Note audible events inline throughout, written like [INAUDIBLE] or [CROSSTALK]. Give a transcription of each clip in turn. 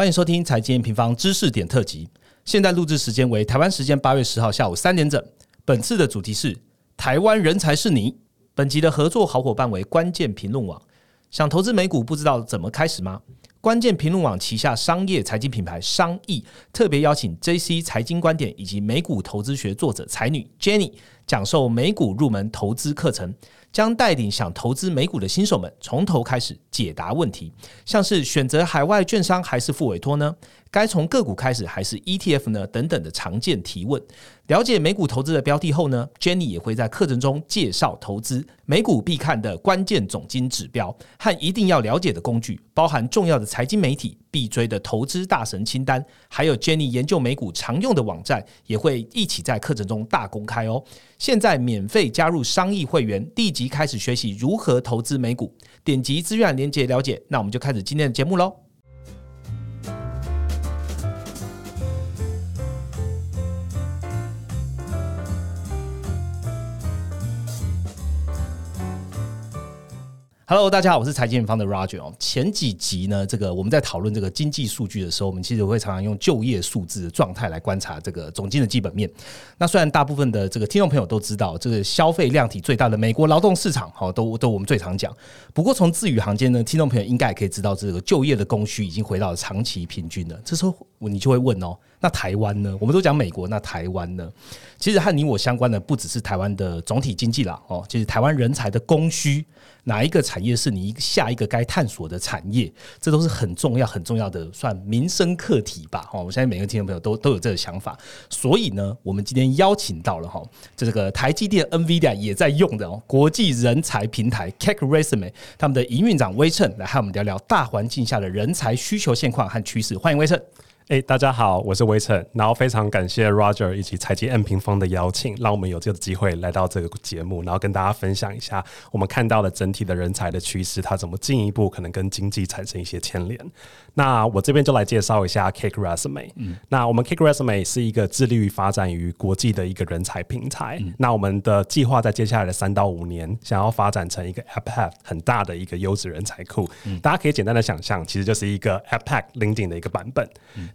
欢迎收听财经平方知识点特辑。现在录制时间为台湾时间八月十号下午三点整。本次的主题是台湾人才是你。本集的合作好伙伴为关键评论网。想投资美股不知道怎么开始吗？关键评论网旗下商业财经品牌商议特别邀请 J.C. 财经观点以及美股投资学作者才女 Jenny 讲授美股入门投资课程。将带领想投资美股的新手们从头开始解答问题，像是选择海外券商还是付委托呢？该从个股开始还是 ETF 呢？等等的常见提问。了解美股投资的标的后呢，Jenny 也会在课程中介绍投资美股必看的关键总金指标和一定要了解的工具，包含重要的财经媒体必追的投资大神清单，还有 Jenny 研究美股常用的网站，也会一起在课程中大公开哦。现在免费加入商议会员，立即开始学习如何投资美股。点击资源链接了解。那我们就开始今天的节目喽。Hello，大家好，我是财经方的 Roger。前几集呢，这个我们在讨论这个经济数据的时候，我们其实会常常用就业数字的状态来观察这个总经的基本面。那虽然大部分的这个听众朋友都知道，这个消费量体最大的美国劳动市场，哈，都都我们最常讲。不过从字语行间呢，听众朋友应该也可以知道，这个就业的供需已经回到了长期平均了。这时候你就会问哦，那台湾呢？我们都讲美国，那台湾呢？其实和你我相关的不只是台湾的总体经济啦，哦，就是台湾人才的供需。哪一个产业是你下一个该探索的产业？这都是很重要、很重要的，算民生课题吧。哦，我相信每个听众朋友都都有这个想法。所以呢，我们今天邀请到了哈，这个台积电 NVIDIA 也在用的哦，国际人才平台 Cak Resume，他们的营运长威称来和我们聊聊大环境下的人才需求现况和趋势。欢迎威称。哎，大家好，我是威晨，然后非常感谢 Roger 以及采集 M 平方的邀请，让我们有这个机会来到这个节目，然后跟大家分享一下我们看到的整体的人才的趋势，它怎么进一步可能跟经济产生一些牵连。那我这边就来介绍一下 Cake Resume。嗯，那我们 Cake Resume 是一个致力于发展于国际的一个人才平台。那我们的计划在接下来的三到五年，想要发展成一个 App 很大的一个优质人才库。大家可以简单的想象，其实就是一个 App Pack LinkedIn 的一个版本。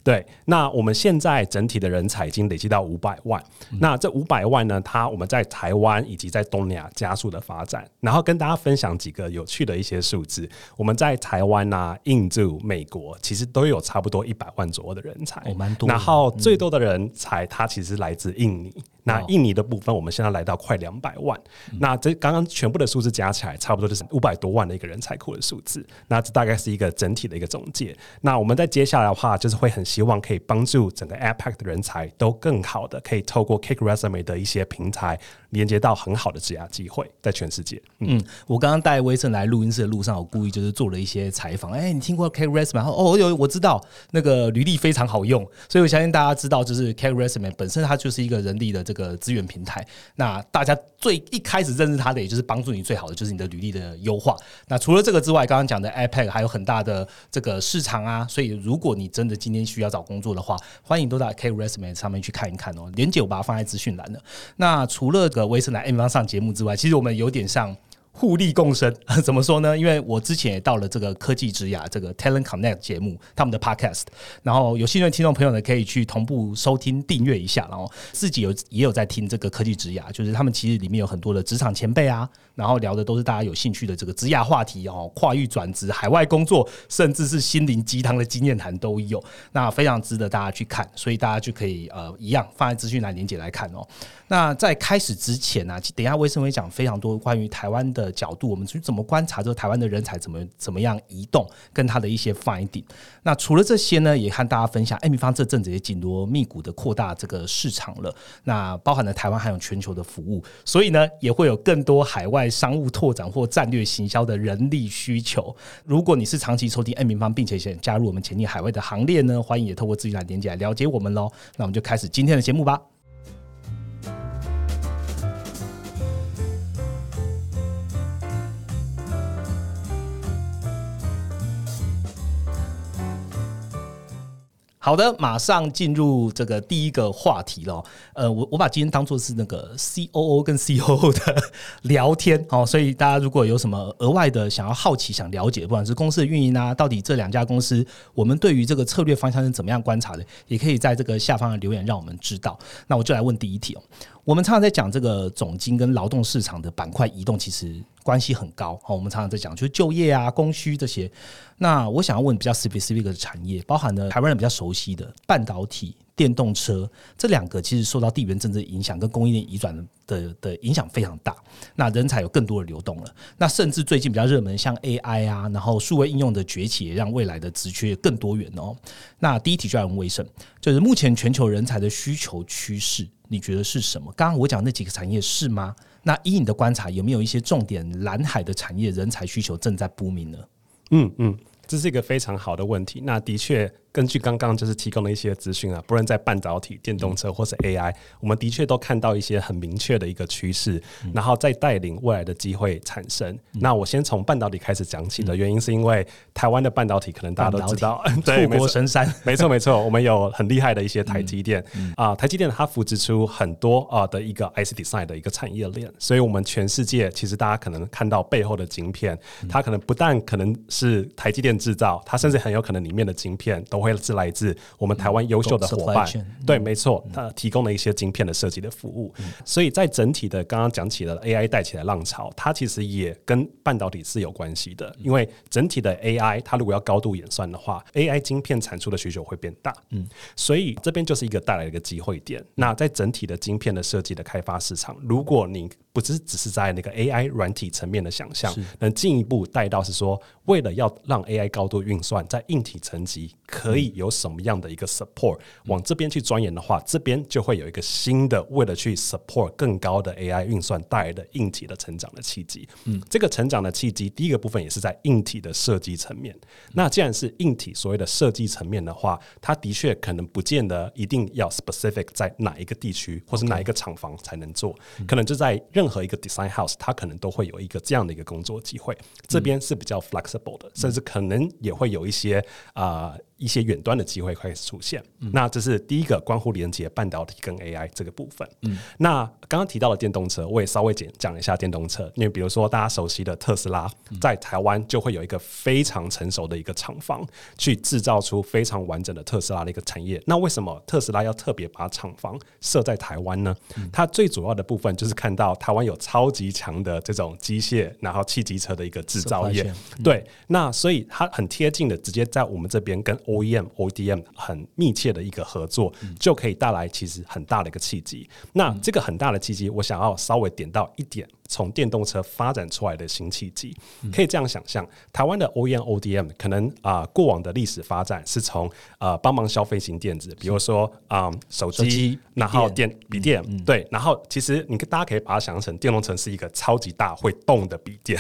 对，那我们现在整体的人才已经累积到五百万。那这五百万呢，它我们在台湾以及在东南亚加速的发展。然后跟大家分享几个有趣的一些数字。我们在台湾啊、印度、美国，其实都有差不多一百万左右的人才。蛮多。然后最多的人才，他其实来自印尼。那印尼的部分，我们现在来到快两百万。那这刚刚全部的数字加起来，差不多就是五百多万的一个人才库的数字。那这大概是一个整体的一个总结。那我们在接下来的话，就是会很希望可以帮助整个 APEC 的人才都更好的，可以透过 Cake Resume 的一些平台，连接到很好的职业机会，在全世界。嗯，我刚刚带威盛来录音室的路上，我故意就是做了一些采访。哎，你听过 Cake Resume？哦，有，我知道那个履历非常好用，所以我相信大家知道，就是 Cake Resume 本身它就是一个人力的这个资源平台。那大家最一开始认识它的，也就是帮助你最好的，就是你的履历的优化。那除了这个之外，刚刚讲的 iPad 还有很大的这个市场啊。所以如果你真的今天需要找工作的话，欢迎都到 K Resume 上面去看一看哦。连接我把它放在资讯栏了。那除了个威斯来 M 方上节目之外，其实我们有点像。互利共生。[LAUGHS] 怎么说呢？因为我之前也到了这个科技之牙这个 Talent Connect 节目，他们的 Podcast，然后有兴趣的听众朋友呢，可以去同步收听订阅一下，然后自己有也有在听这个科技之牙，就是他们其实里面有很多的职场前辈啊，然后聊的都是大家有兴趣的这个职雅话题哦，跨域转职、海外工作，甚至是心灵鸡汤的经验谈都有，那非常值得大家去看，所以大家就可以呃一样放在资讯栏连接来看哦。那在开始之前呢，等一下卫生会讲非常多关于台湾的角度，我们去怎么观察这个台湾的人才怎么怎么样移动，跟他的一些 finding。那除了这些呢，也和大家分享，艾米方这阵子也紧锣密鼓的扩大这个市场了。那包含了台湾还有全球的服务，所以呢，也会有更多海外商务拓展或战略行销的人力需求。如果你是长期收听 N 平方，并且想加入我们前进海外的行列呢，欢迎也透过资源来连接来了解我们喽。那我们就开始今天的节目吧。好的，马上进入这个第一个话题了。呃，我我把今天当做是那个 C O O 跟 C O O 的聊天哦，所以大家如果有什么额外的想要好奇、想了解，不管是公司的运营啊，到底这两家公司我们对于这个策略方向是怎么样观察的，也可以在这个下方的留言让我们知道。那我就来问第一题哦。我们常常在讲这个总金跟劳动市场的板块移动，其实关系很高。好，我们常常在讲就是就业啊、供需这些。那我想要问比较 specific 的产业，包含了台湾人比较熟悉的半导体、电动车这两个，其实受到地缘政治影响跟供应链移转的的影响非常大。那人才有更多的流动了。那甚至最近比较热门像 AI 啊，然后数位应用的崛起，也让未来的职缺更多元哦。那第一题就要问威盛，就是目前全球人才的需求趋势，你觉得是什么？刚刚我讲那几个产业是吗？那以你的观察，有没有一些重点蓝海的产业人才需求正在不明呢？嗯嗯，这是一个非常好的问题。那的确。根据刚刚就是提供的一些资讯啊，不论在半导体、电动车或是 AI，我们的确都看到一些很明确的一个趋势，然后再带领未来的机会产生。那我先从半导体开始讲起的原因，是因为台湾的半导体可能大家都知道，[LAUGHS] 对，富国神山，没错 [LAUGHS] 没错，我们有很厉害的一些台积电。啊，台积电它扶植出很多啊的一个 IC design 的一个产业链，所以我们全世界其实大家可能看到背后的晶片，它可能不但可能是台积电制造，它甚至很有可能里面的晶片都。会是来自我们台湾优秀的伙伴，对，没错，他提供了一些晶片的设计的服务，所以在整体的刚刚讲起了 AI 带起来浪潮，它其实也跟半导体是有关系的，因为整体的 AI 它如果要高度演算的话，AI 晶片产出的需求会变大，嗯，所以这边就是一个带来一个机会点。那在整体的晶片的设计的开发市场，如果你不只只是在那个 AI 软体层面的想象，能进一步带到是说，为了要让 AI 高度运算，在硬体层级可以有什么样的一个 support，往这边去钻研的话，这边就会有一个新的为了去 support 更高的 AI 运算带来的硬体的成长的契机。嗯，这个成长的契机，第一个部分也是在硬体的设计层面。那既然是硬体所谓的设计层面的话，它的确可能不见得一定要 specific 在哪一个地区或是哪一个厂房才能做，可能就在任任何一个 design house，它可能都会有一个这样的一个工作机会。这边是比较 flexible 的，甚至可能也会有一些啊。一些远端的机会开始出现，那这是第一个关乎连接半导体跟 AI 这个部分。嗯，那刚刚提到的电动车，我也稍微简讲一下电动车，因为比如说大家熟悉的特斯拉，在台湾就会有一个非常成熟的一个厂房，去制造出非常完整的特斯拉的一个产业。那为什么特斯拉要特别把厂房设在台湾呢？它最主要的部分就是看到台湾有超级强的这种机械，然后汽机车的一个制造业。对，那所以它很贴近的，直接在我们这边跟 OEM、ODM 很密切的一个合作，就可以带来其实很大的一个契机。那这个很大的契机，我想要稍微点到一点。从电动车发展出来的新契机，可以这样想象：台湾的 OEM、ODM 可能啊，过往的历史发展是从呃帮忙消费型电子，比如说啊手机，然后电笔电，对，然后其实你大家可以把它想象成电动车是一个超级大会动的笔电，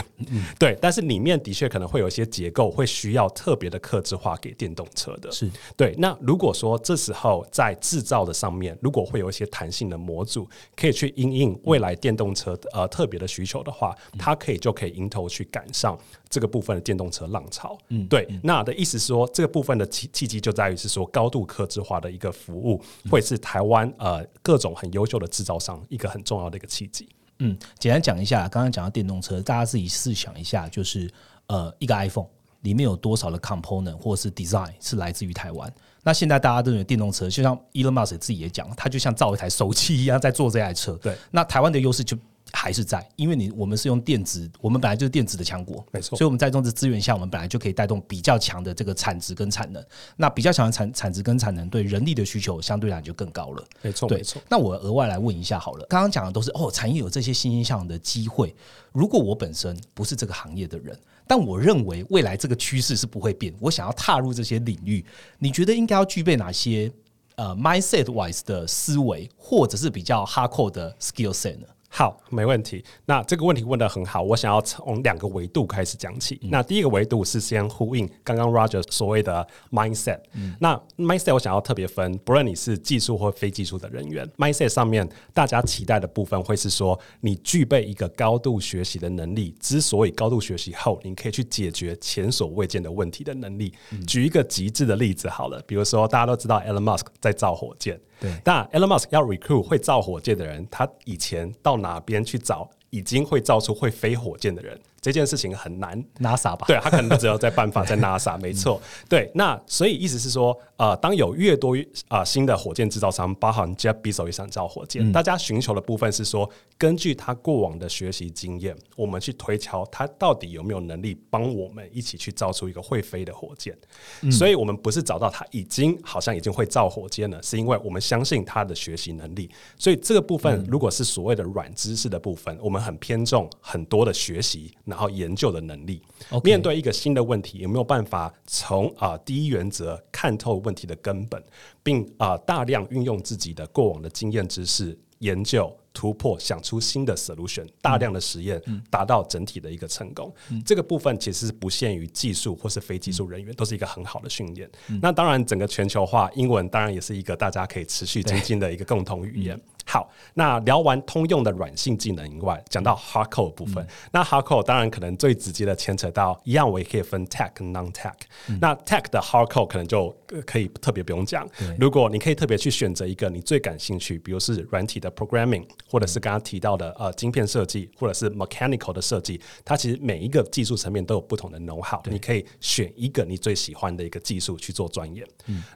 对，但是里面的确可能会有一些结构会需要特别的克制化给电动车的，是对。那如果说这时候在制造的上面，如果会有一些弹性的模组，可以去因应未来电动车呃特别。的需求的话，它可以就可以迎头去赶上这个部分的电动车浪潮。嗯，对。那的意思是说，这个部分的契契机就在于是说，高度客制化的一个服务，会是台湾呃各种很优秀的制造商一个很重要的一个契机。嗯，简单讲一下，刚刚讲到电动车，大家自己试想一下，就是呃一个 iPhone 里面有多少的 component 或是 design 是来自于台湾？那现在大家都有电动车，就像 Elon Musk 自己也讲，他就像造一台手机一样在做这台车。对，那台湾的优势就。还是在，因为你我们是用电子，我们本来就是电子的强国，没错，所以我们在这种植资源下，我们本来就可以带动比较强的这个产值跟产能。那比较强的产产值跟产能，对人力的需求相对来就更高了，没错，没错。那我额外来问一下好了，刚刚讲的都是哦，产业有这些欣欣向荣的机会。如果我本身不是这个行业的人，但我认为未来这个趋势是不会变，我想要踏入这些领域，你觉得应该要具备哪些呃 mindset wise 的思维，或者是比较 hardcore 的 skill set 呢？好，没问题。那这个问题问的很好，我想要从两个维度开始讲起。那第一个维度是先呼应刚刚 Roger 所谓的 mindset。那 mindset 我想要特别分，不论你是技术或非技术的人员，mindset 上面大家期待的部分会是说，你具备一个高度学习的能力。之所以高度学习后，你可以去解决前所未见的问题的能力。举一个极致的例子好了，比如说大家都知道 Elon Musk 在造火箭。对，那 Elon Musk 要 recruit 会造火箭的人，他以前到哪边去找已经会造出会飞火箭的人？这件事情很难，NASA 吧？对他可能只有在办法在 NASA，没错。[LAUGHS] 对，那所以意思是说，呃，当有越多啊新的火箭制造商，包含 Jeff Bezos 也想造火箭，大家寻求的部分是说，根据他过往的学习经验，我们去推敲他到底有没有能力帮我们一起去造出一个会飞的火箭。所以我们不是找到他已经好像已经会造火箭了，是因为我们相信他的学习能力。所以这个部分如果是所谓的软知识的部分，我们很偏重很多的学习。然后研究的能力，面对一个新的问题，有没有办法从啊第一原则看透问题的根本，并啊大量运用自己的过往的经验知识研究突破，想出新的 solution，大量的实验，达到整体的一个成功。这个部分其实是不限于技术或是非技术人员，都是一个很好的训练。那当然，整个全球化，英文当然也是一个大家可以持续精进的一个共同语言。好，那聊完通用的软性技能以外，讲到 hardcore 部分。那 hardcore 当然可能最直接的牵扯到一样，我也可以分 tech 跟 non tech。那 tech 的 hardcore 可能就可以特别不用讲。如果你可以特别去选择一个你最感兴趣，比如是软体的 programming，或者是刚刚提到的呃晶片设计，或者是 mechanical 的设计，它其实每一个技术层面都有不同的 know how。你可以选一个你最喜欢的一个技术去做钻研。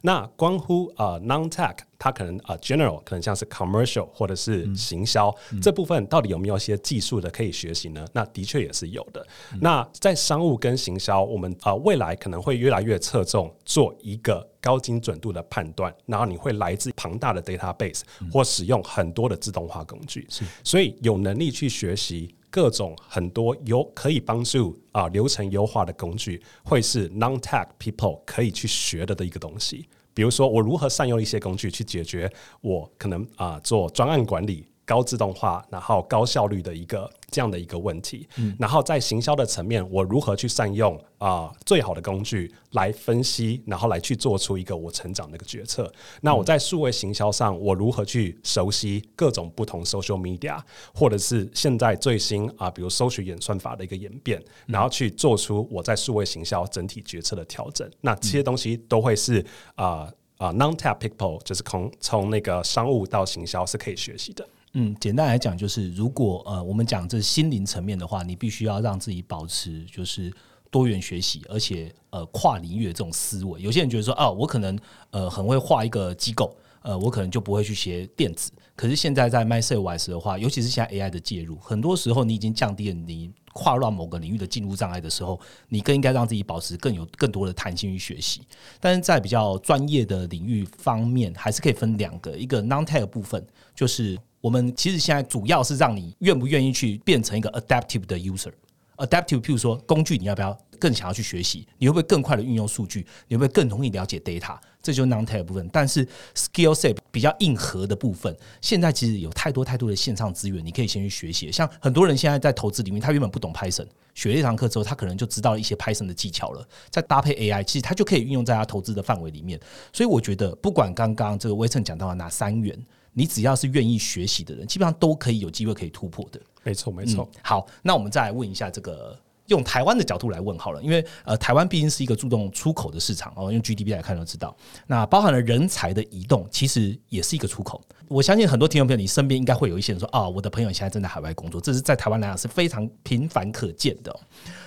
那关乎呃 non tech。它可能啊，general 可能像是 commercial 或者是行销这部分，到底有没有一些技术的可以学习呢？那的确也是有的。那在商务跟行销，我们啊未来可能会越来越侧重做一个高精准度的判断，然后你会来自庞大的 database 或使用很多的自动化工具，所以有能力去学习各种很多有可以帮助啊流程优化的工具，会是 non tech people 可以去学的的一个东西。比如说，我如何善用一些工具去解决我可能啊做专案管理、高自动化，然后高效率的一个这样的一个问题。然后在行销的层面，我如何去善用啊最好的工具来分析，然后来去做出一个我成长的一个决策。那我在数位行销上，我如何去熟悉各种不同 social media，或者是现在最新啊，比如搜寻演算法的一个演变，然后去做出我在数位行销整体决策的调整。那这些东西都会是啊。啊，non-tap people 就是从从那个商务到行销是可以学习的。嗯，简单来讲就是，如果呃我们讲这心灵层面的话，你必须要让自己保持就是多元学习，而且呃跨领域的这种思维。有些人觉得说，哦，我可能呃很会画一个机构。呃，我可能就不会去学电子。可是现在在 MySales 的话，尤其是现在 AI 的介入，很多时候你已经降低了你跨入某个领域的进入障碍的时候，你更应该让自己保持更有更多的弹性与学习。但是在比较专业的领域方面，还是可以分两个，一个 Non-Tech 部分，就是我们其实现在主要是让你愿不愿意去变成一个 Adaptive 的 User。Adaptive，譬如说工具，你要不要更想要去学习？你会不会更快的运用数据？你会不会更容易了解 data？这就是 non-tech 部分。但是 skill set 比较硬核的部分，现在其实有太多太多的线上资源，你可以先去学习。像很多人现在在投资里面，他原本不懂 Python，学了一堂课之后，他可能就知道一些 Python 的技巧了。再搭配 AI，其实他就可以运用在他投资的范围里面。所以我觉得，不管刚刚这个威盛讲到的哪三元，你只要是愿意学习的人，基本上都可以有机会可以突破的。没错，没错。好，那我们再来问一下这个，用台湾的角度来问好了，因为呃，台湾毕竟是一个注重出口的市场哦，用 GDP 来看就知道，那包含了人才的移动，其实也是一个出口。我相信很多听众朋友，你身边应该会有一些人说啊，我的朋友现在正在海外工作，这是在台湾来讲是非常频繁可见的。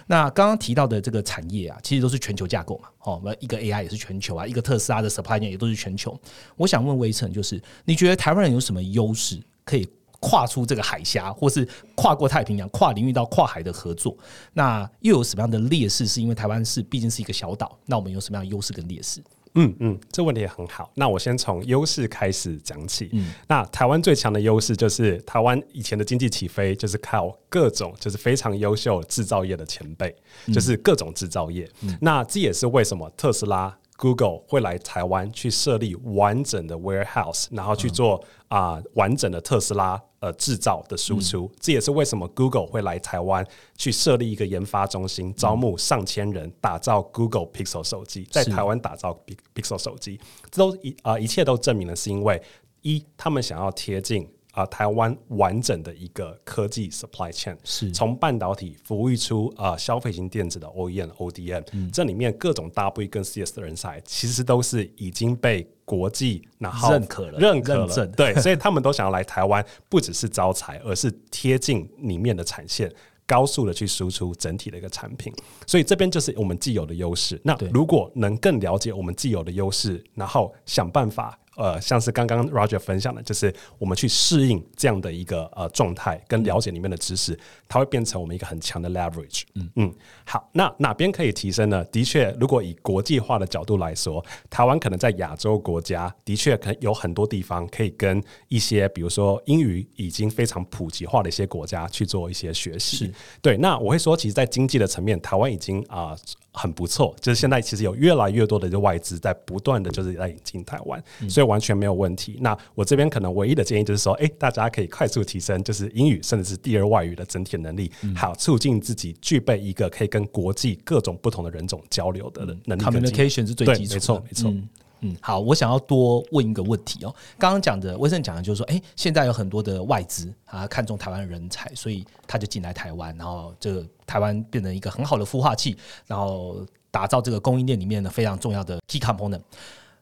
那刚刚提到的这个产业啊，其实都是全球架构嘛，哦，那一个 AI 也是全球啊，一个特斯拉的 supply chain 也都是全球。我想问微成，就是你觉得台湾人有什么优势可以？跨出这个海峡，或是跨过太平洋、跨领域到跨海的合作，那又有什么样的劣势？是因为台湾是毕竟是一个小岛，那我们有什么样的优势跟劣势？嗯嗯，这问题也很好。那我先从优势开始讲起。嗯，那台湾最强的优势就是台湾以前的经济起飞，就是靠各种就是非常优秀制造业的前辈，就是各种制造业。那这也是为什么特斯拉。Google 会来台湾去设立完整的 warehouse，然后去做啊、完整的特斯拉呃制造的输出。这也是为什么 Google 会来台湾去设立一个研发中心，招募上千人，打造 Google Pixel 手机，在台湾打造 Pi- Pixel 手机，这都一啊、一切都证明了是因为一他们想要贴近。啊、台湾完整的一个科技 supply chain 是。从半导体服务出啊、消费型电子的 OEM、ODM，、这嗯。里面各种 W 跟 CS 的人才，其实都是已经被国际然后认可了认可了，对，所以他们都想要来台湾，不只是招财，而是贴近里面的产线。高速的去输出整体的一个产品，所以这边就是我们既有的优势。那如果能更了解我们既有的优势，然后想办法，呃，像是刚刚 Roger 分享的，就是我们去适应这样的一个呃状态，跟了解里面的知识，它会变成我们一个很强的 leverage。嗯嗯，好，那哪边可以提升呢？的确，如果以国际化的角度来说，台湾可能在亚洲国家，的确可能有很多地方可以跟一些，比如说英语已经非常普及化的一些国家去做一些学习。对，那我会说，其实，在经济的层面，台湾已经啊、很不错，就是现在其实有越来越多的外资在不断的就是在引进台湾，所以完全没有问题。那我这边可能唯一的建议就是说，哎、大家可以快速提升就是英语甚至是第二外语的整体能力，好促进自己具备一个可以跟国际各种不同的人种交流的能力 communication 是最基础的，没错没错嗯嗯，好，我想要多问一个问题哦。刚刚讲的，威盛讲的就是说，哎、现在有很多的外资啊看中台湾的人才，所以他就进来台湾，然后这个台湾变成一个很好的孵化器，然后打造这个供应链里面的非常重要的 key component。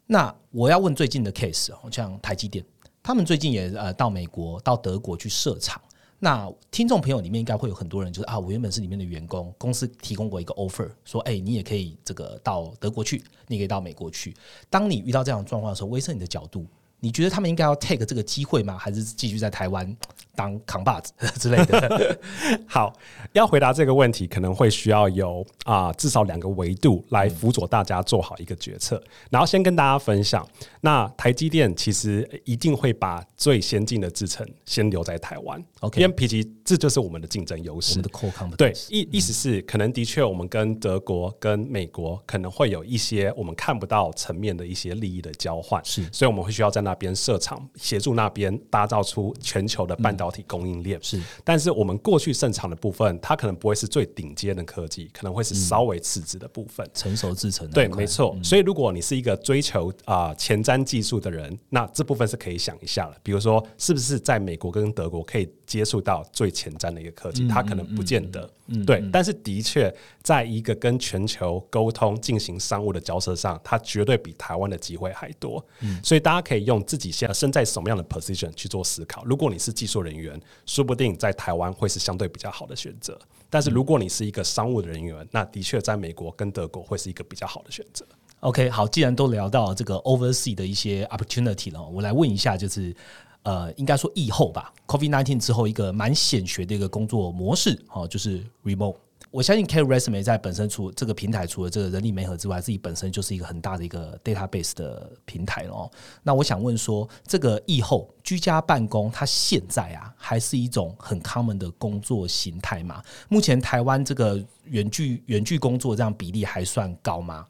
那我要问最近的 case 哦，像台积电，他们最近也呃到美国、到德国去设厂。那听众朋友里面应该会有很多人，就是啊，我原本是里面的员工，公司提供过一个 offer，说，哎、你也可以这个到德国去，你可以到美国去。当你遇到这样的状况的时候，威盛你的角度，你觉得他们应该要 take 这个机会吗？还是继续在台湾当扛把子 [LAUGHS] 之类的？[LAUGHS] 好，要回答这个问题，可能会需要有啊、至少两个维度来辅佐大家做好一个决策。然后先跟大家分享，那台积电其实一定会把最先进的制程先留在台湾 OK 因为皮其这就是我们的竞争优势我们。的 core competence 对，意意思是，可能的确，我们跟德国、跟美国可能会有一些我们看不到层面的一些利益的交换，是所以我们会需要在那边设厂，协助那边打造出全球的半导体供应链。是但是我们过去盛产的部分，它可能不会是最顶尖的科技，可能会是稍微次之的部分。成熟制成的对，没错。所以如果你是一个追求啊、前瞻技术的人，那这部分是可以想一下了。比如说，是不是在美国跟德国可以接触到最前瞻的一个科技？它可能不见得。对，但是的确，在一个跟全球沟通、进行商务的交涉上，它绝对比台湾的机会还多。所以大家可以用自己现在身在什么样的 position 去做思考。如果你是技术人员，说不定在台湾会是相对比较好的选择。但是如果你是一个商务的人员，那的确在美国跟德国会是一个比较好的选择。OK，好，既然都聊到这个 oversea 的一些 opportunity 了，我来问一下，就是呃，应该说疫后吧，COVID nineteen 之后一个蛮显学的一个工作模式，哦，就是 remote。我相信 K Resume 在本身除这个平台除了这个人力媒合之外，自己本身就是一个很大的一个 database 的平台哦。那我想问说，这个疫后居家办公，它现在啊还是一种很 common 的工作形态吗？目前台湾这个远距远距工作这样比例还算高吗？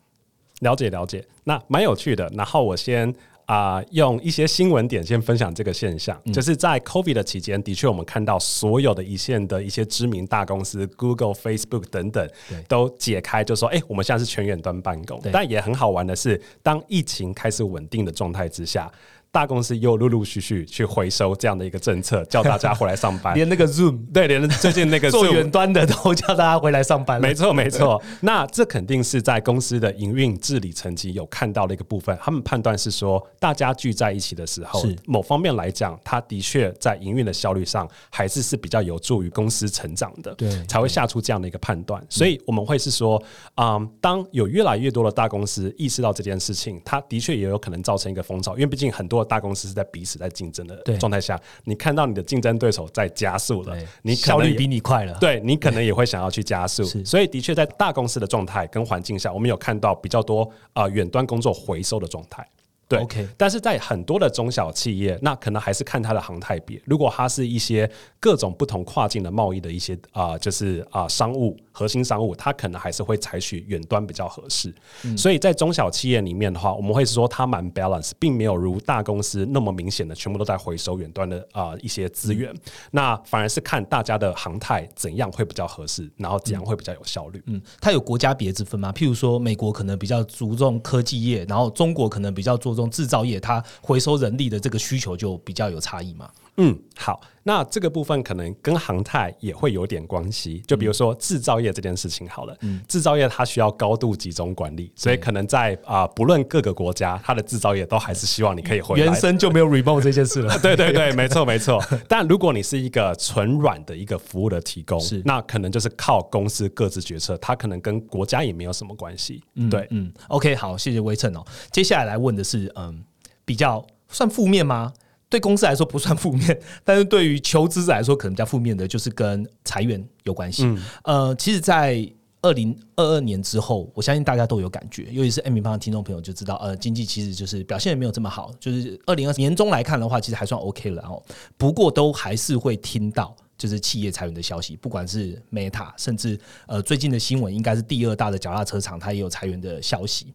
了解了解，那蛮有趣的。然后我先啊、用一些新闻点先分享这个现象，就是在 COVID 的期间，的确我们看到所有的一线的一些知名大公司，Google、Facebook 等等，都解开，就说，哎、我们现在是全远端办公。但也很好玩的是，当疫情开始稳定的状态之下。大公司又陆陆续续去回收这样的一个政策，叫大家回来上班。连那个 Zoom 对，连最近那个 [LAUGHS] 做远端的都叫大家回来上班。没错，没错。那这肯定是在公司的营运治理层级有看到的一个部分。他们判断是说，大家聚在一起的时候是，某方面来讲，它的确在营运的效率上还是是比较有助于公司成长的，对才会下出这样的一个判断。所以我们会是说，嗯，当有越来越多的大公司意识到这件事情，它的确也有可能造成一个风潮，因为毕竟很多的大公司是在彼此在竞争的状态下，你看到你的竞争对手在加速了，你效率比你快了。对你可能也会想要去加速，所以的确在大公司的状态跟环境下，我们有看到比较多啊、呃远端工作回收的状态。对 OK 但是在很多的中小企业，那可能还是看它的航态别。如果它是一些各种不同跨境的贸易的一些啊、就是啊、商务核心商务，它可能还是会采取远端比较合适。所以在中小企业里面的话，我们会说它蛮 balance，并没有如大公司那么明显的全部都在回收远端的啊、一些资源。那反而是看大家的航态怎样会比较合适，然后怎样会比较有效率。嗯，它有国家别之分吗？譬如说，美国可能比较注重科技业，然后中国可能比较注重制造业，它回收人力的这个需求就比较有差异嘛。嗯，好，那这个部分可能跟航太也会有点关系。就比如说制造业这件事情好了，制造业它需要高度集中管理，所以可能在啊、不论各个国家，它的制造业都还是希望你可以回来原。生就没有 remote 这件事了。[LAUGHS] 对对对，没错没错。但如果你是一个纯软的一个服务的提供是，那可能就是靠公司各自决策，它可能跟国家也没有什么关系。对，嗯，OK，好，谢谢微称哦。接下来来问的是，嗯，比较算负面吗？对公司来说不算负面，但是对于求职者来说可能比较负面的，就是跟裁员有关系。呃，其实，在二零二二年之后，我相信大家都有感觉，尤其是 M 平方的听众朋友就知道，呃，经济其实就是表现也没有这么好，就是二零二年中来看的话，其实还算 OK 了哦。不过都还是会听到。就是企业裁员的消息，不管是 Meta，甚至呃最近的新闻，应该是第二大的脚踏车厂，它也有裁员的消息。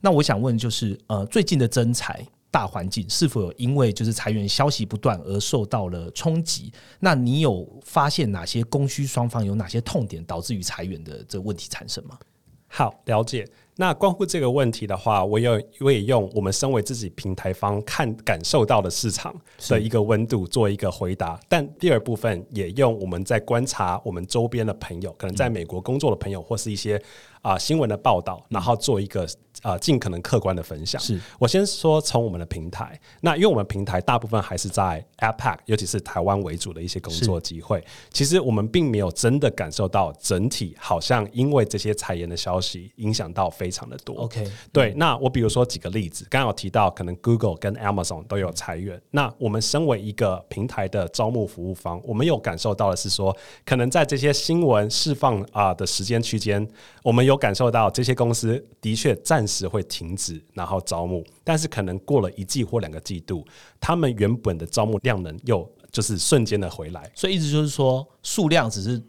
那我想问，就是呃，最近的增裁大环境是否有因为就是裁员消息不断而受到了冲击？那你有发现哪些供需双方有哪些痛点导致于裁员的这个问题产生吗？好，了解。那关乎这个问题的话，我有我也用我们身为自己平台方看感受到的市场的一个温度做一个回答，但第二部分也用我们在观察我们周边的朋友，可能在美国工作的朋友，或是一些啊、新闻的报道，然后做一个啊、尽可能客观的分享。是我先说从我们的平台，那因为我们平台大部分还是在 APAC，尤其是台湾为主的一些工作机会，其实我们并没有真的感受到整体好像因为这些裁员的消息影响到非常的多。OK，对，那我比如说几个例子，刚刚有提到，可能 Google 跟 Amazon 都有裁员。那我们身为一个平台的招募服务方，我们有感受到的是说，可能在这些新闻释放啊、的时间区间，我们有感受到这些公司的确暂时会停止然后招募，但是可能过了一季或两个季度，他们原本的招募量能又就是瞬间的回来。所以意思就是说数量只是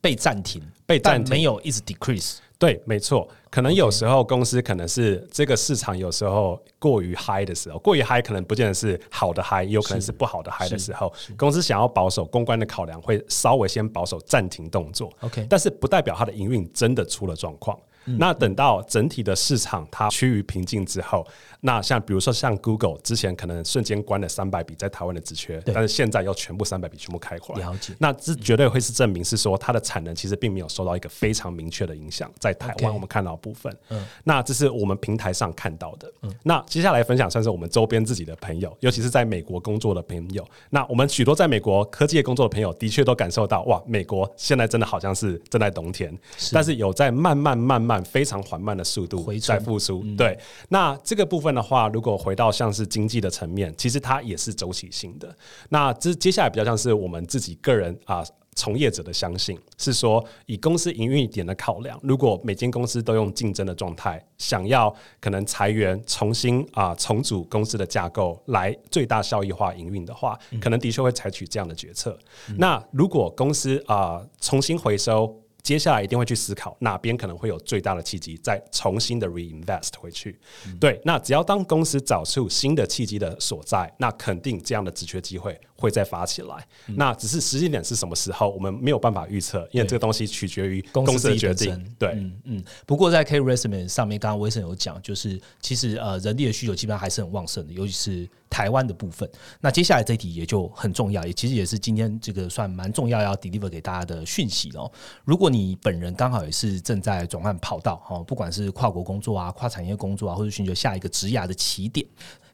被暂停，被暂停没有一直 decrease。对，没错，可能有时候公司可能是这个市场有时候过于嗨的时候，过于嗨可能不见得是好的嗨，也有可能是不好的嗨的时候，公司想要保守公关的考量，会稍微先保守暂停动作。OK 但是不代表它的营运真的出了状况。那等到整体的市场它趋于平静之后，那像比如说像 Google 之前可能瞬间关了三百笔在台湾的职缺，但是现在又全部三百笔全部开回来，了解。那这绝对会是证明是说它的产能其实并没有受到一个非常明确的影响，在台湾我们看到的部分，嗯。那这是我们平台上看到的。嗯那接下来分享算是我们周边自己的朋友，尤其是在美国工作的朋友。那我们许多在美国科技业工作的朋友，的确都感受到，哇，美国现在真的好像是正在冬天，但是有在慢慢慢慢非常缓慢的速度在复苏。对，那这个部分的话，如果回到像是经济的层面，其实它也是周期性的。那这接下来比较像是我们自己个人啊。从业者的相信是说，以公司营运一点的考量，如果每间公司都用竞争的状态，想要可能裁员、重新啊、重组公司的架构来最大效益化营运的话，可能的确会采取这样的决策。那如果公司啊、重新回收。接下来一定会去思考哪边可能会有最大的契机，再重新的 reinvest 回去。对，那只要当公司找出新的契机的所在，那肯定这样的职缺机会会再发起来。那只是时间点是什么时候，我们没有办法预测，因为对这个东西取决于公公司的决定身。对，嗯嗯。不过在 K resume 上面，刚刚威森有讲，就是其实呃人力的需求基本上还是很旺盛的，尤其是台湾的部分。那接下来这一题也就很重要，也其实也是今天这个算蛮重要要 deliver 给大家的讯息哦。如果你本人刚好也是正在转换跑道哦，不管是跨国工作啊、跨产业工作啊，或者寻求下一个职涯的起点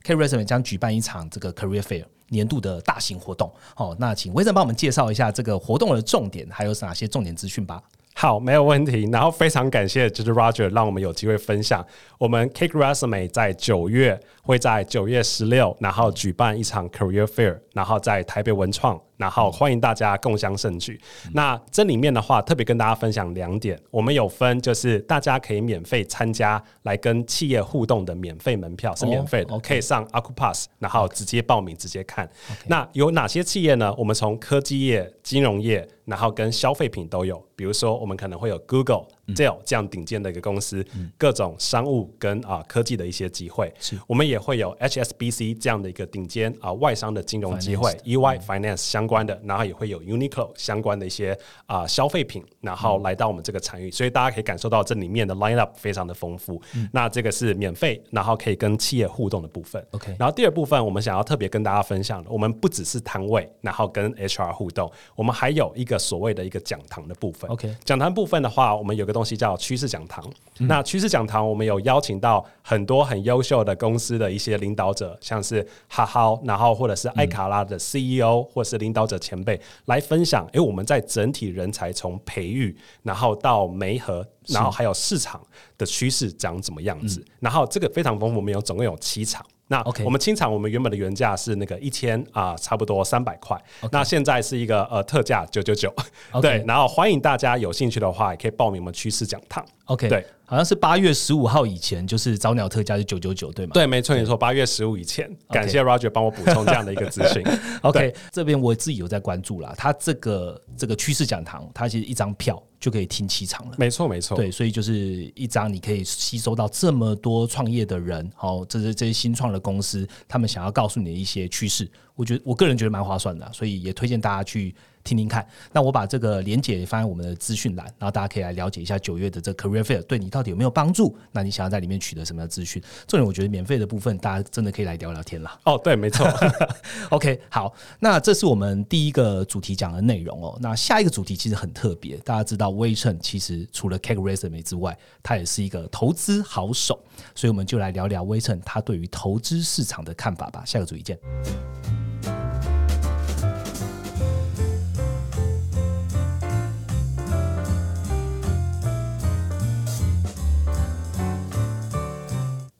，K resume 将举办一场这个 career fair。年度的大型活动，哦，那请威正帮我们介绍一下这个活动的重点，还有哪些重点资讯吧。好，没有问题。然后非常感谢就是 Roger 让我们有机会分享。我们 Cake Resume 在九月会在九月十六，然后举办一场 Career Fair，然后在台北文创然后欢迎大家共襄盛举。那这里面的话，特别跟大家分享两点，我们有分就是大家可以免费参加来跟企业互动的免费门票是免费的，哦可以上 Acupass，然后直接报名直接看。那有哪些企业呢？我们从科技业、金融业，然后跟消费品都有。比如说，我们可能会有 Google、这样顶尖的一个公司，各种商务跟啊科技的一些机会。是我们也会有 HSBC 这样的一个顶尖啊外商的金融机会 Finance，EY Finance 相关的，然后也会有 Uniqlo 相关的一些啊消费品，然后来到我们这个参与，所以大家可以感受到这里面的 line up 非常的丰富。那这个是免费，然后可以跟企业互动的部分。OK 然后第二部分，我们想要特别跟大家分享的，我们不只是摊位，然后跟 HR 互动，我们还有一个所谓的一个讲堂的部分。OK 讲堂部分的话，我们有个东西叫趋势讲堂。嗯那趋势讲堂，我们有邀请到很多很优秀的公司的一些领导者，像是哈哈，然后或者是艾卡拉的 CEO，、或是领导者前辈来分享。诶，我们在整体人才从培育，然后到媒合，然后还有市场的趋势长怎么样子。然后这个非常丰富，我们有总共有七场。那 OK 我们清场，我们原本的原价是那个一千啊，差不多三百块。那现在是一个呃特价九九九，对。然后欢迎大家有兴趣的话，也可以报名我们趋势讲堂。OK，对，好像是八月十五号以前，就是早鸟特价是九九九，对吗？对，没错没错，八月十五以前，感谢 Roger 帮我补充这样的一个资讯。[LAUGHS] OK，这边我自己有在关注啦。它这个这个趋势讲堂，它其实一张票就可以听七场了。没错没错，对，所以就是一张你可以吸收到这么多创业的人，好，这是这些新创的公司，他们想要告诉你的一些趋势，我觉得我个人觉得蛮划算的啊，所以也推荐大家去听听看。那我把这个连结放在我们的资讯栏，然后大家可以来了解一下九月的这个 Career Fair 对你到底有没有帮助？那你想要在里面取得什么样的资讯？重点我觉得免费的部分，大家真的可以来聊聊天啦。哦对，没错。[LAUGHS] OK，好，那这是我们第一个主题讲的内容哦。那下一个主题其实很特别，大家知道威称其实除了 Cake Resume 之外，它也是一个投资好手，所以我们就来聊聊威称他对于投资市场的看法吧。下个主题见。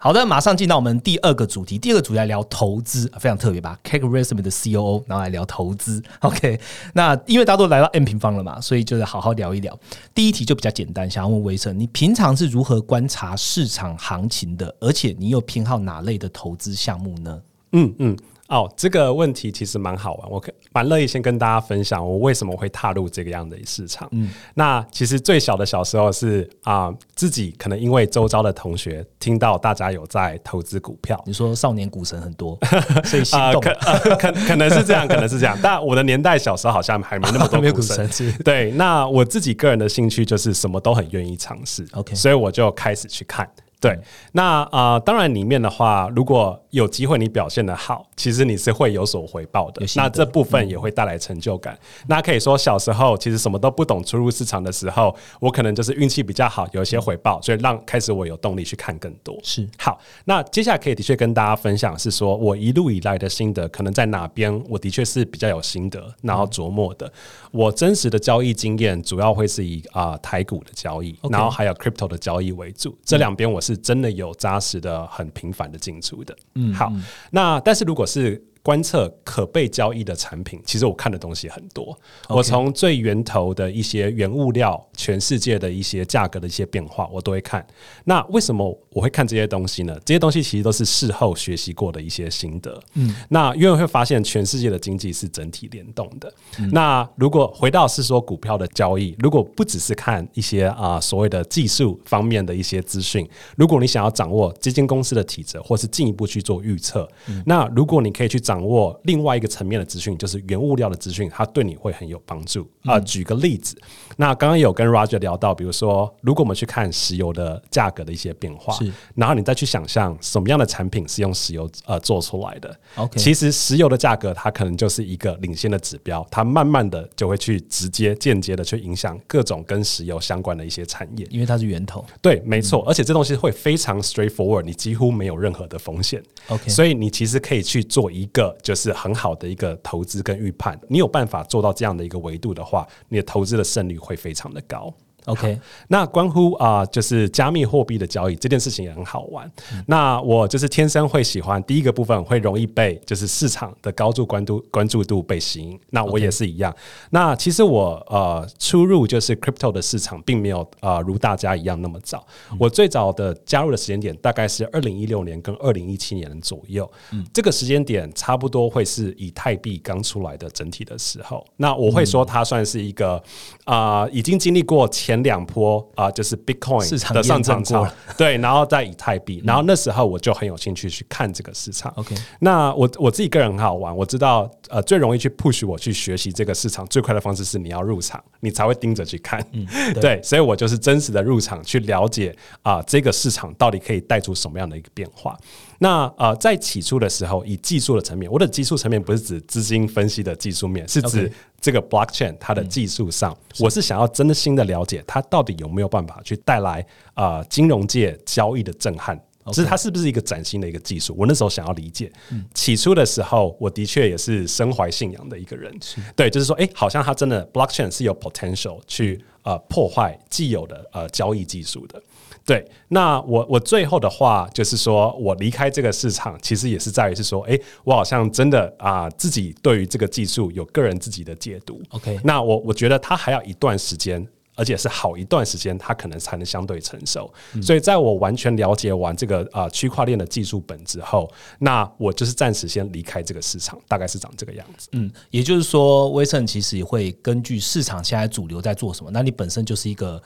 好的，马上进到我们第二个主题。第二个主题来聊投资，非常特别吧？Cake Resume 的 COO，然后来聊投资。[LAUGHS] OK，那因为大家都来到 M 平方了嘛，所以就是好好聊一聊。第一题就比较简单，想要问威生，你平常是如何观察市场行情的？而且你有偏好哪类的投资项目呢？嗯嗯，哦，这个问题其实蛮好玩，我可蛮乐意先跟大家分享我为什么会踏入这个样的市场。嗯，那其实最小的小时候是啊、自己可能因为周遭的同学听到大家有在投资股票。你说少年股神很多，[LAUGHS] 所以动可、呃、可可能是这样，可能是这样。但我的年代小时候好像还没那么多股 [LAUGHS] 股神对，那我自己个人的兴趣就是什么都很愿意尝试 OK 所以我就开始去看。对，那啊、呃当然里面的话，如果有机会你表现的好，其实你是会有所回报的。那这部分也会带来成就感。那可以说小时候其实什么都不懂，出入市场的时候，我可能就是运气比较好，有一些回报，所以让开始我有动力去看更多。是。好，那接下来可以的确跟大家分享是说我一路以来的心得，可能在哪边我的确是比较有心得，然后琢磨的。我真实的交易经验主要会是以啊、台股的交易然后还有 crypto 的交易为主，这两边我是真的有扎实的、很频繁的进出的。嗯，好，那但是如果是观测可被交易的产品，其实我看的东西很多。我从最源头的一些原物料，全世界的一些价格的一些变化，我都会看。那为什么我会看这些东西呢？这些东西其实都是事后学习过的一些心得。嗯，那因为会发现全世界的经济是整体联动的。那如果回到是说股票的交易，如果不只是看一些啊、所谓的技术方面的一些资讯，如果你想要掌握基金公司的体质，或是进一步去做预测，那如果你可以去掌握另外一个层面的资讯，就是原物料的资讯，它对你会很有帮助。啊、举个例子，那刚刚有跟 Roger 聊到，比如说，如果我们去看石油的价格的一些变化是，然后你再去想象什么样的产品是用石油呃做出来的。OK 其实石油的价格它可能就是一个领先的指标，它慢慢的就会去直接间接的去影响各种跟石油相关的一些产业。因为它是源头。对，没错，而且这东西会非常 straightforward，你几乎没有任何的风险。OK 所以你其实可以去做一个就是很好的一个投资跟预判。你有办法做到这样的一个维度的话，你的投资的胜率会非常的高。OK，那关乎啊、就是加密货币的交易这件事情也很好玩。那我就是天生会喜欢第一个部分，会容易被就是市场的高度关注关注度被吸引。那我也是一样。那其实我呃出入就是 crypto 的市场，并没有呃如大家一样那么早。我最早的加入的时间点大概是二零一六年跟二零一七年左右。嗯这个时间点差不多会是以太币刚出来的整体的时候。那我会说它算是一个啊、已经经历过前两波啊、就是 Bitcoin 市场的上涨潮 [LAUGHS] 对，然后在以太币，然后那时候我就很有兴趣去看这个市场。OK 那我我自己个人很好玩，我知道呃最容易去 push 我去学习这个市场最快的方式是你要入场，你才会盯着去看。[LAUGHS] 对，所以我就是真实的入场去了解啊、这个市场到底可以带出什么样的一个变化。那呃，在起初的时候，以技术的层面，我的技术层面不是指资金分析的技术面，是指这个 blockchain 它的技术上，我是想要真的心的了解它到底有没有办法去带来呃金融界交易的震撼。就是它是不是一个崭新的一个技术？我那时候想要理解。起初的时候，我的确也是身怀信仰的一个人。对，就是说，哎、好像它真的 blockchain 是有 potential 去呃破坏既有的呃交易技术的。对，那我我最后的话就是说，我离开这个市场，其实也是在于是说，诶，我好像真的啊、自己对于这个技术有个人自己的解读。OK 那我我觉得它还要一段时间。而且是好一段时间，它可能才能相对成熟。所以，在我完全了解完这个啊、呃区块链的技术本之后，那我就是暂时先离开这个市场，大概是长这个样子。嗯，也就是说，威盛其实也会根据市场现在主流在做什么，那你本身就是一个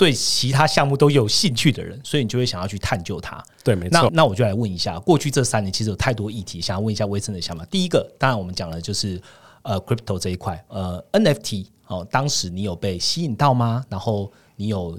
对其他项目都有兴趣的人，所以你就会想要去探究它。对，没错。那那我就来问一下，过去这三年其实有太多议题，想要问一下威森的想法。第一个，当然我们讲的就是呃 crypto 这一块，呃 NFT 哦，当时你有被吸引到吗？然后你有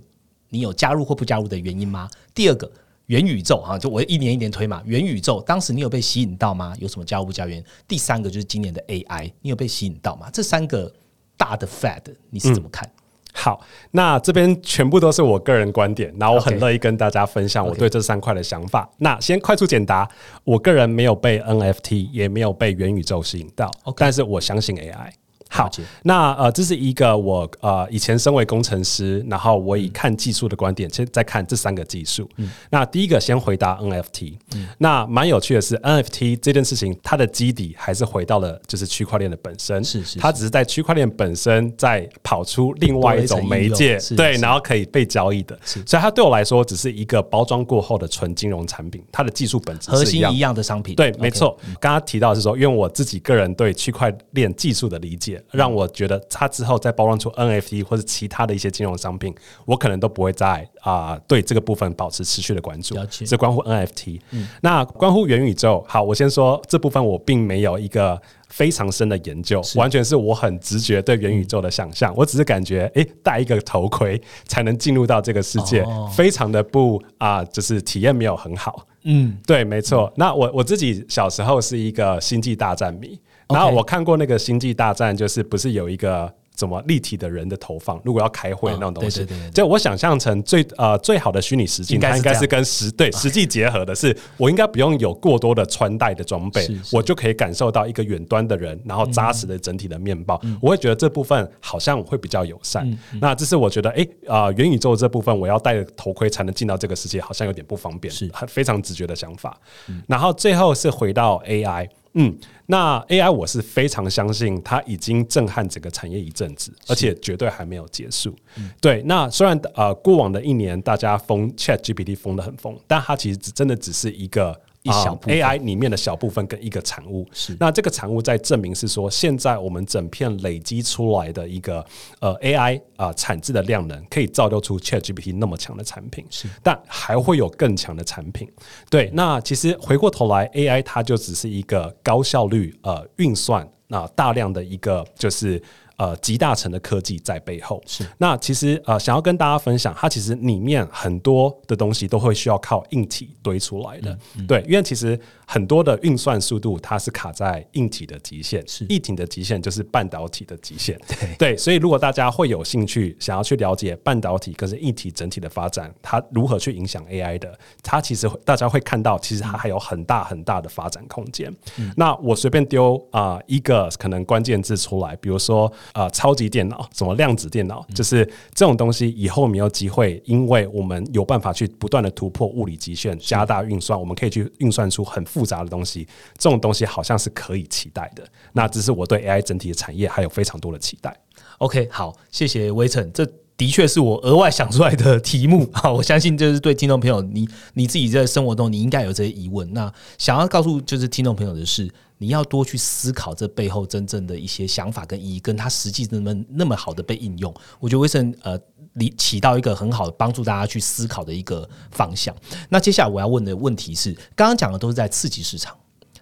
你有加入或不加入的原因吗？第二个。元宇宙哈，就我一年一年推嘛。元宇宙当时你有被吸引到吗？有什么加入不加入原因？第三个就是今年的 AI，你有被吸引到吗？这三个大的 Fad 你是怎么看？好，那这边全部都是我个人观点，然后我很乐意跟大家分享我对这三块的想法。那先快速简答，我个人没有被 NFT，也没有被元宇宙吸引到但是我相信 AI。好，那呃，这是一个我呃以前身为工程师，然后我以看技术的观点，先在看这三个技术。嗯。那第一个先回答 NFT，、那蛮有趣的是 NFT 这件事情，它的基底还是回到了就是区块链的本身，是是它只是在区块链本身在跑出另外一种媒介对，然后可以被交易的，所以它对我来说只是一个包装过后的纯金融产品，它的技术本质核心一样的商品，对没错。刚刚提到的是说，因为我自己个人对区块链技术的理解，让我觉得它之后再包装出 NFT 或者其他的一些金融商品，我可能都不会再啊、对这个部分保持持续的关注。这关乎 NFT。那关乎元宇宙，好，我先说这部分我并没有一个。非常深的研究，完全是我很直觉对元宇宙的想象。我只是感觉，诶，戴一个头盔才能进入到这个世界，哦非常的不啊、就是体验没有很好。嗯，对，没错。那我我自己小时候是一个星际大战迷然后我看过那个星际大战，就是不是有一个。什么立体的人的投放？如果要开会嗯那种东西就我想象成最呃最好的虚拟实境，应该是它应该是跟实对实际结合的是，我应该不用有过多的穿戴的装备我就可以感受到一个远端的人，然后扎实的整体的面貌。嗯我会觉得这部分好像会比较友善。那这是我觉得，哎啊，元宇宙这部分我要戴着头盔才能进到这个世界，好像有点不方便，是很非常直觉的想法。然后最后是回到 AI。嗯，那 AI 我是非常相信它已经震撼整个产业一阵子，而且绝对还没有结束。对，那虽然呃过往的一年大家封 Chat GPT 封的很疯，但它其实只真的只是一个。啊一小部分 AI 里面的小部分跟一个产物，是那这个产物在证明是说，现在我们整片累积出来的一个呃 AI 啊、产制的量能，可以造就出 ChatGPT 那么强的产品，是，但还会有更强的产品。对，那其实回过头来，AI 它就只是一个高效率呃运算，那、大量的一个就是。呃，集大成的科技在背后是那其实呃，想要跟大家分享，它其实里面很多的东西都会需要靠硬体堆出来的。嗯对，因为其实很多的运算速度它是卡在硬体的极限，是硬体的极限就是半导体的极限。对对，所以如果大家会有兴趣想要去了解半导体跟是硬体整体的发展，它如何去影响 AI 的，它其实会大家会看到，其实它还有很大很大的发展空间。那我随便丢啊、一个可能关键字出来，比如说呃超级电脑，什么量子电脑，就是这种东西以后没有机会，因为我们有办法去不断的突破物理极限，加大运算，我们可以去运算出很复杂的东西。这种东西好像是可以期待的。那只是我对 AI 整体的产业还有非常多的期待。OK，好，谢谢微尘，这的确是我额外想出来的 [LAUGHS] 题目。好，我相信就是对听众朋友，你你自己在生活中你应该有这些疑问。那想要告诉就是听众朋友的是，你要多去思考这背后真正的一些想法跟意义，跟它实际那么那么好的被应用。我觉得威盛呃，你起到一个很好的帮助大家去思考的一个方向。那接下来我要问的问题是，刚刚讲的都是在刺激市场。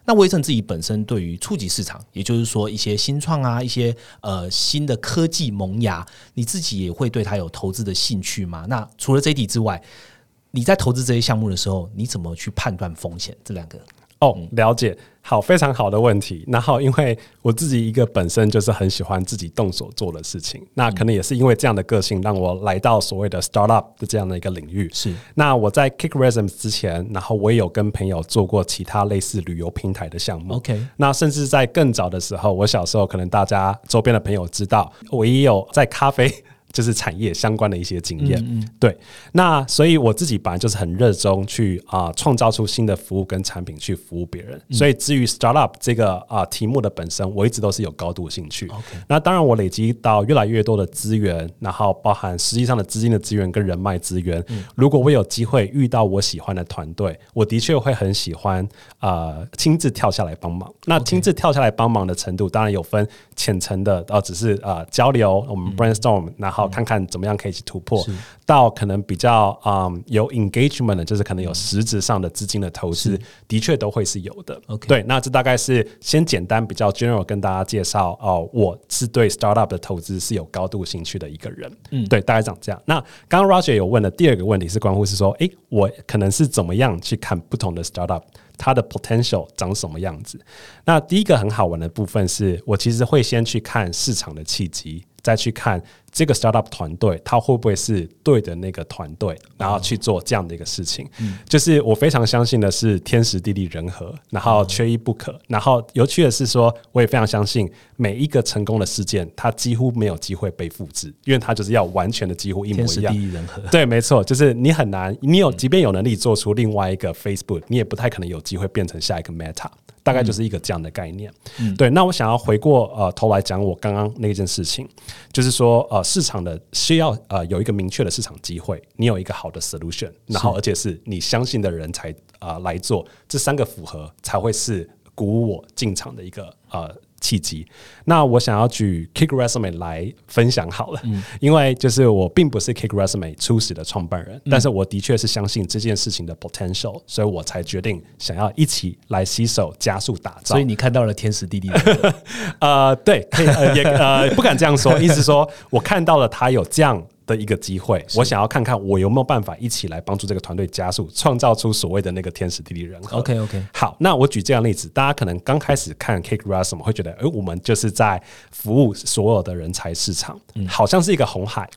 那威盛自己本身对于初级市场，也就是说一些新创啊，一些呃新的科技萌芽，你自己也会对它有投资的兴趣吗？那除了这一题之外，你在投资这些项目的时候，你怎么去判断风险？这两个？哦，了解，好，非常好的问题。然后，因为我自己一个本身就是很喜欢自己动手做的事情，那可能也是因为这样的个性，让我来到所谓的 startup 的这样的一个领域。是，那我在 Kick Resume 之前，然后我也有跟朋友做过其他类似旅游平台的项目。OK，那甚至在更早的时候，我小时候可能大家周边的朋友知道，我也有在咖啡。就是产业相关的一些经验，嗯对。那所以我自己本来就是很热衷去啊，创造出新的服务跟产品去服务别人。所以至于 startup 这个啊题目的本身，我一直都是有高度兴趣。那当然，我累积到越来越多的资源，然后包含实际上的资金的资源跟人脉资源。如果我有机会遇到我喜欢的团队，我的确会很喜欢啊，亲自跳下来帮忙。那亲自跳下来帮忙的程度，当然有分浅层的，哦，只是啊交流，我们 brainstorm，然后。好，看看怎么样可以去突破，到可能比较啊有 engagement 的，就是可能有实质上的资金的投资，的确都会是有的。OK，对，那这大概是先简单比较 general 跟大家介绍哦，我是对 startup 的投资是有高度兴趣的一个人。嗯，对，大概长这样。那刚刚 Roger 有问的第二个问题是关乎是说，诶，我可能是怎么样去看不同的 startup，它的 potential 长什么样子？那第一个很好玩的部分是我其实会先去看市场的契机。再去看这个 startup 团队，他会不会是对的那个团队，然后去做这样的一个事情。就是我非常相信的是天时地利人和，然后缺一不可。然后有趣的是说，我也非常相信每一个成功的事件，它几乎没有机会被复制，因为它就是要完全的几乎一模一样。地利人和，对，没错，就是你很难，你有即便有能力做出另外一个 Facebook，你也不太可能有机会变成下一个 Meta。大概就是一个这样的概念，对。那我想要回过呃头来讲我刚刚那件事情，就是说呃市场的需要呃有一个明确的市场机会，你有一个好的 solution，然后而且是你相信的人才啊来做，这三个符合才会是鼓舞我进场的一个呃。契机，那我想要举 Kick Resume 来分享好了，因为就是我并不是 Kick Resume 初始的创办人，但是我的确是相信这件事情的 potential，所以我才决定想要一起来携手加速打造。所以你看到了天时地利，[LAUGHS] 呃，对，可以也呃不敢这样说，意思说我看到了他有这样。的一个机会，我想要看看我有没有办法一起来帮助这个团队加速，创造出所谓的那个天时地利人和。OK OK，好，那我举这样例子，大家可能刚开始看 Cake Rasm 会觉得，哎，我们就是在服务所有的人才市场，好像是一个红海。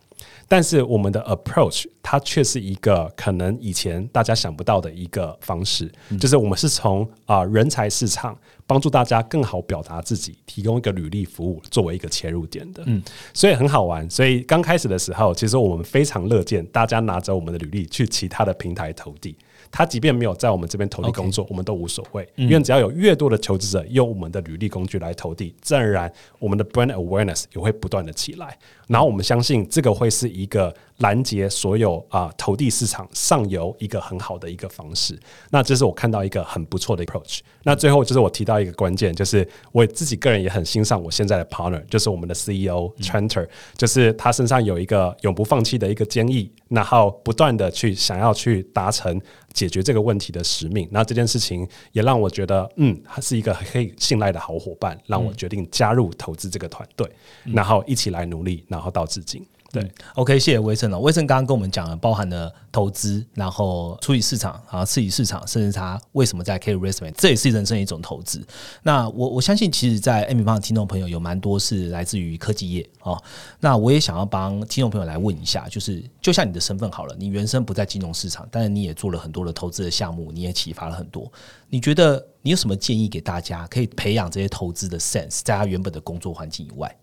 但是我们的 approach 它却是一个可能以前大家想不到的一个方式，就是我们是从啊人才市场帮助大家更好表达自己，提供一个履历服务作为一个切入点的，嗯，所以很好玩。所以刚开始的时候，其实我们非常乐见大家拿着我们的履历去其他的平台投递。他即便没有在我们这边投递工作，我们都无所谓，因为只要有越多的求职者用我们的履历工具来投递，自然而然我们的 brand awareness 也会不断的起来。然后我们相信这个会是一个拦截所有啊投递市场上游一个很好的一个方式。那这是我看到一个很不错的 approach。那最后就是我提到一个关键，就是我自己个人也很欣赏我现在的 partner，就是我们的 CEO Trenter，就是他身上有一个永不放弃的一个坚毅，然后不断的去想要去达成。解决这个问题的使命，那这件事情也让我觉得，嗯，他是一个可以信赖的好伙伴，让我决定加入投资这个团队，然后一起来努力，然后到至今。对，OK，谢谢威盛了。威盛刚刚跟我们讲了，包含了投资，然后处理市场啊，刺激市场，甚至他为什么在 K Resume，这也是人生一种投资。那我我相信，其实，在 M 方的听众朋友有蛮多是来自于科技业哦。那我也想要帮听众朋友来问一下，就是就像你的身份好了，你原生不在金融市场，但是你也做了很多的投资的项目，你也启发了很多。你觉得你有什么建议给大家，可以培养这些投资的 sense，在他原本的工作环境以外？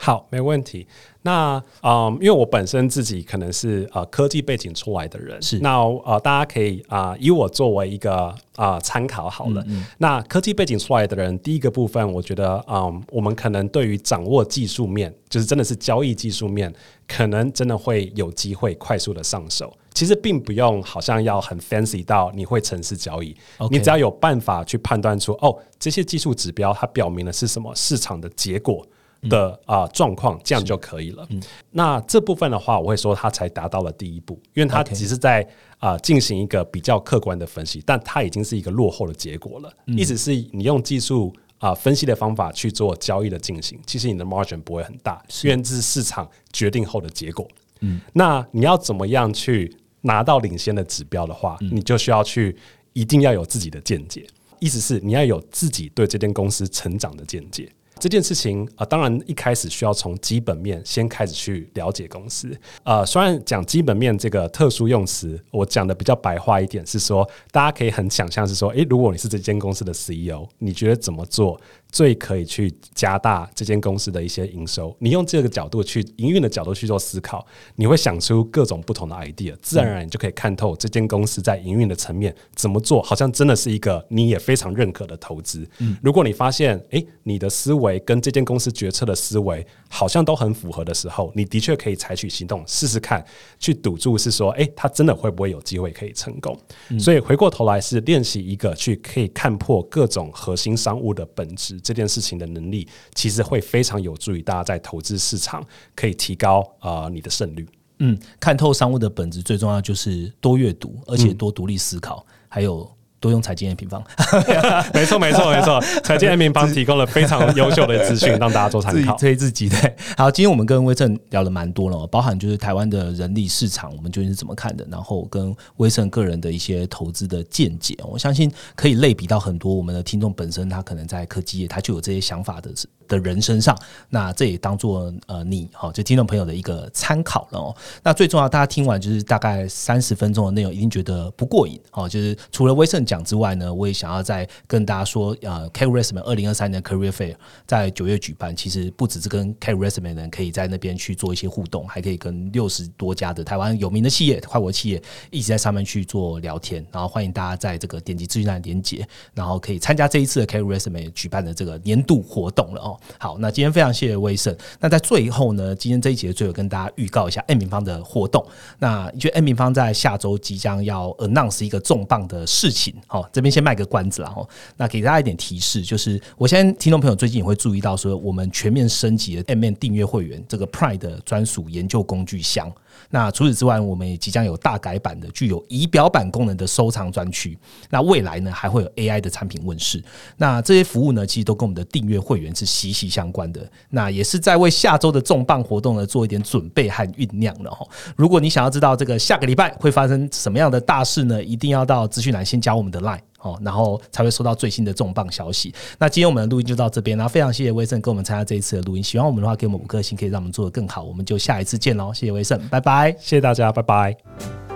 好，没问题。那嗯，因为我本身自己可能是呃科技背景出来的人，是那呃大家可以啊、以我作为一个啊参考好了。那科技背景出来的人，第一个部分，我觉得嗯，我们可能对于掌握技术面，就是真的是交易技术面，可能真的会有机会快速的上手。其实并不用好像要很 fancy 到你会城市交易你只要有办法去判断出哦，这些技术指标它表明的是什么市场的结果的啊状况，这样就可以了。那这部分的话，我会说它才达到了第一步，因为它只是在啊进行一个比较客观的分析，但它已经是一个落后的结果了。意思是你用技术。啊，分析的方法去做交易的进行，其实你的 margin 不会很大，因为这是市场决定后的结果。嗯，那你要怎么样去拿到领先的指标的话，你就需要去一定要有自己的见解，意思是你要有自己对这间公司成长的见解。这件事情啊、当然一开始需要从基本面先开始去了解公司。呃，虽然讲基本面这个特殊用词，我讲的比较白话一点，是说大家可以很想象是说，诶，如果你是这间公司的 CEO，你觉得怎么做最可以去加大这间公司的一些营收？你用这个角度去营运的角度去做思考，你会想出各种不同的 idea，自然而然你就可以看透这间公司在营运的层面怎么做，好像真的是一个你也非常认可的投资。嗯如果你发现，诶，你的思维跟这间公司决策的思维好像都很符合的时候，你的确可以采取行动试试看，去赌注是说，诶，他真的会不会有机会可以成功？所以回过头来是练习一个去可以看破各种核心商务的本质这件事情的能力，其实会非常有助于大家在投资市场可以提高呃你的胜率。嗯，看透商务的本质，最重要就是多阅读，而且多独立思考，还有多用财经 A 平方。[LAUGHS] 没错，没错，没错。[LAUGHS] 财经的平方提供了非常优秀的资讯，让大家做参考。推自己对。好，今天我们跟威盛聊了蛮多了哦，包含就是台湾的人力市场，我们究竟是怎么看的，然后跟威盛个人的一些投资的见解，我相信可以类比到很多我们的听众本身，他可能在科技业他就有这些想法的的人身上。那这也当做呃你好、就听众朋友的一个参考了哦。那最重要，大家听完就是大概三十分钟的内容，一定觉得不过瘾哦。就是除了威盛讲之外呢，我也想要再跟大家说，呃 c a r r i s m a n 二零二三年的 Career Fair 在九月举办，其实不只是跟 c a r r i s m a n 人可以在那边去做一些互动，还可以跟六十多家的台湾有名的企业、跨国企业一直在上面去做聊天。然后欢迎大家在这个点击资讯栏连接，然后可以参加这一次的 c a r r i s m a n 举办的这个年度活动了哦。好，那今天非常谢谢威盛。那在最后呢，今天这一节最后跟大家预告一下 M 平方的活动。那因为 M 平方在下周即将要 announce 一个重磅的事情，好、这边先卖个关子啦哈。那给大家一点提示，就是我先听众朋友最近也会注意到，说我们全面升级了 M N 订阅会员这个 Prime 的专属研究工具箱。那除此之外，我们也即将有大改版的具有仪表板功能的收藏专区。那未来呢，还会有 AI 的产品问世。那这些服务呢，其实都跟我们的订阅会员是息息相关的。那也是在为下周的重磅活动呢做一点准备和酝酿了哈。如果你想要知道这个下个礼拜会发生什么样的大事呢，一定要到资讯栏先加我们的 Line。哦，然后才会收到最新的重磅消息。那今天我们的录音就到这边，然后非常谢谢威盛跟我们参加这一次的录音。喜欢我们的话，给我们五颗星，可以让我们做得更好。我们就下一次见喽，谢谢威盛，拜拜。谢谢大家，拜拜。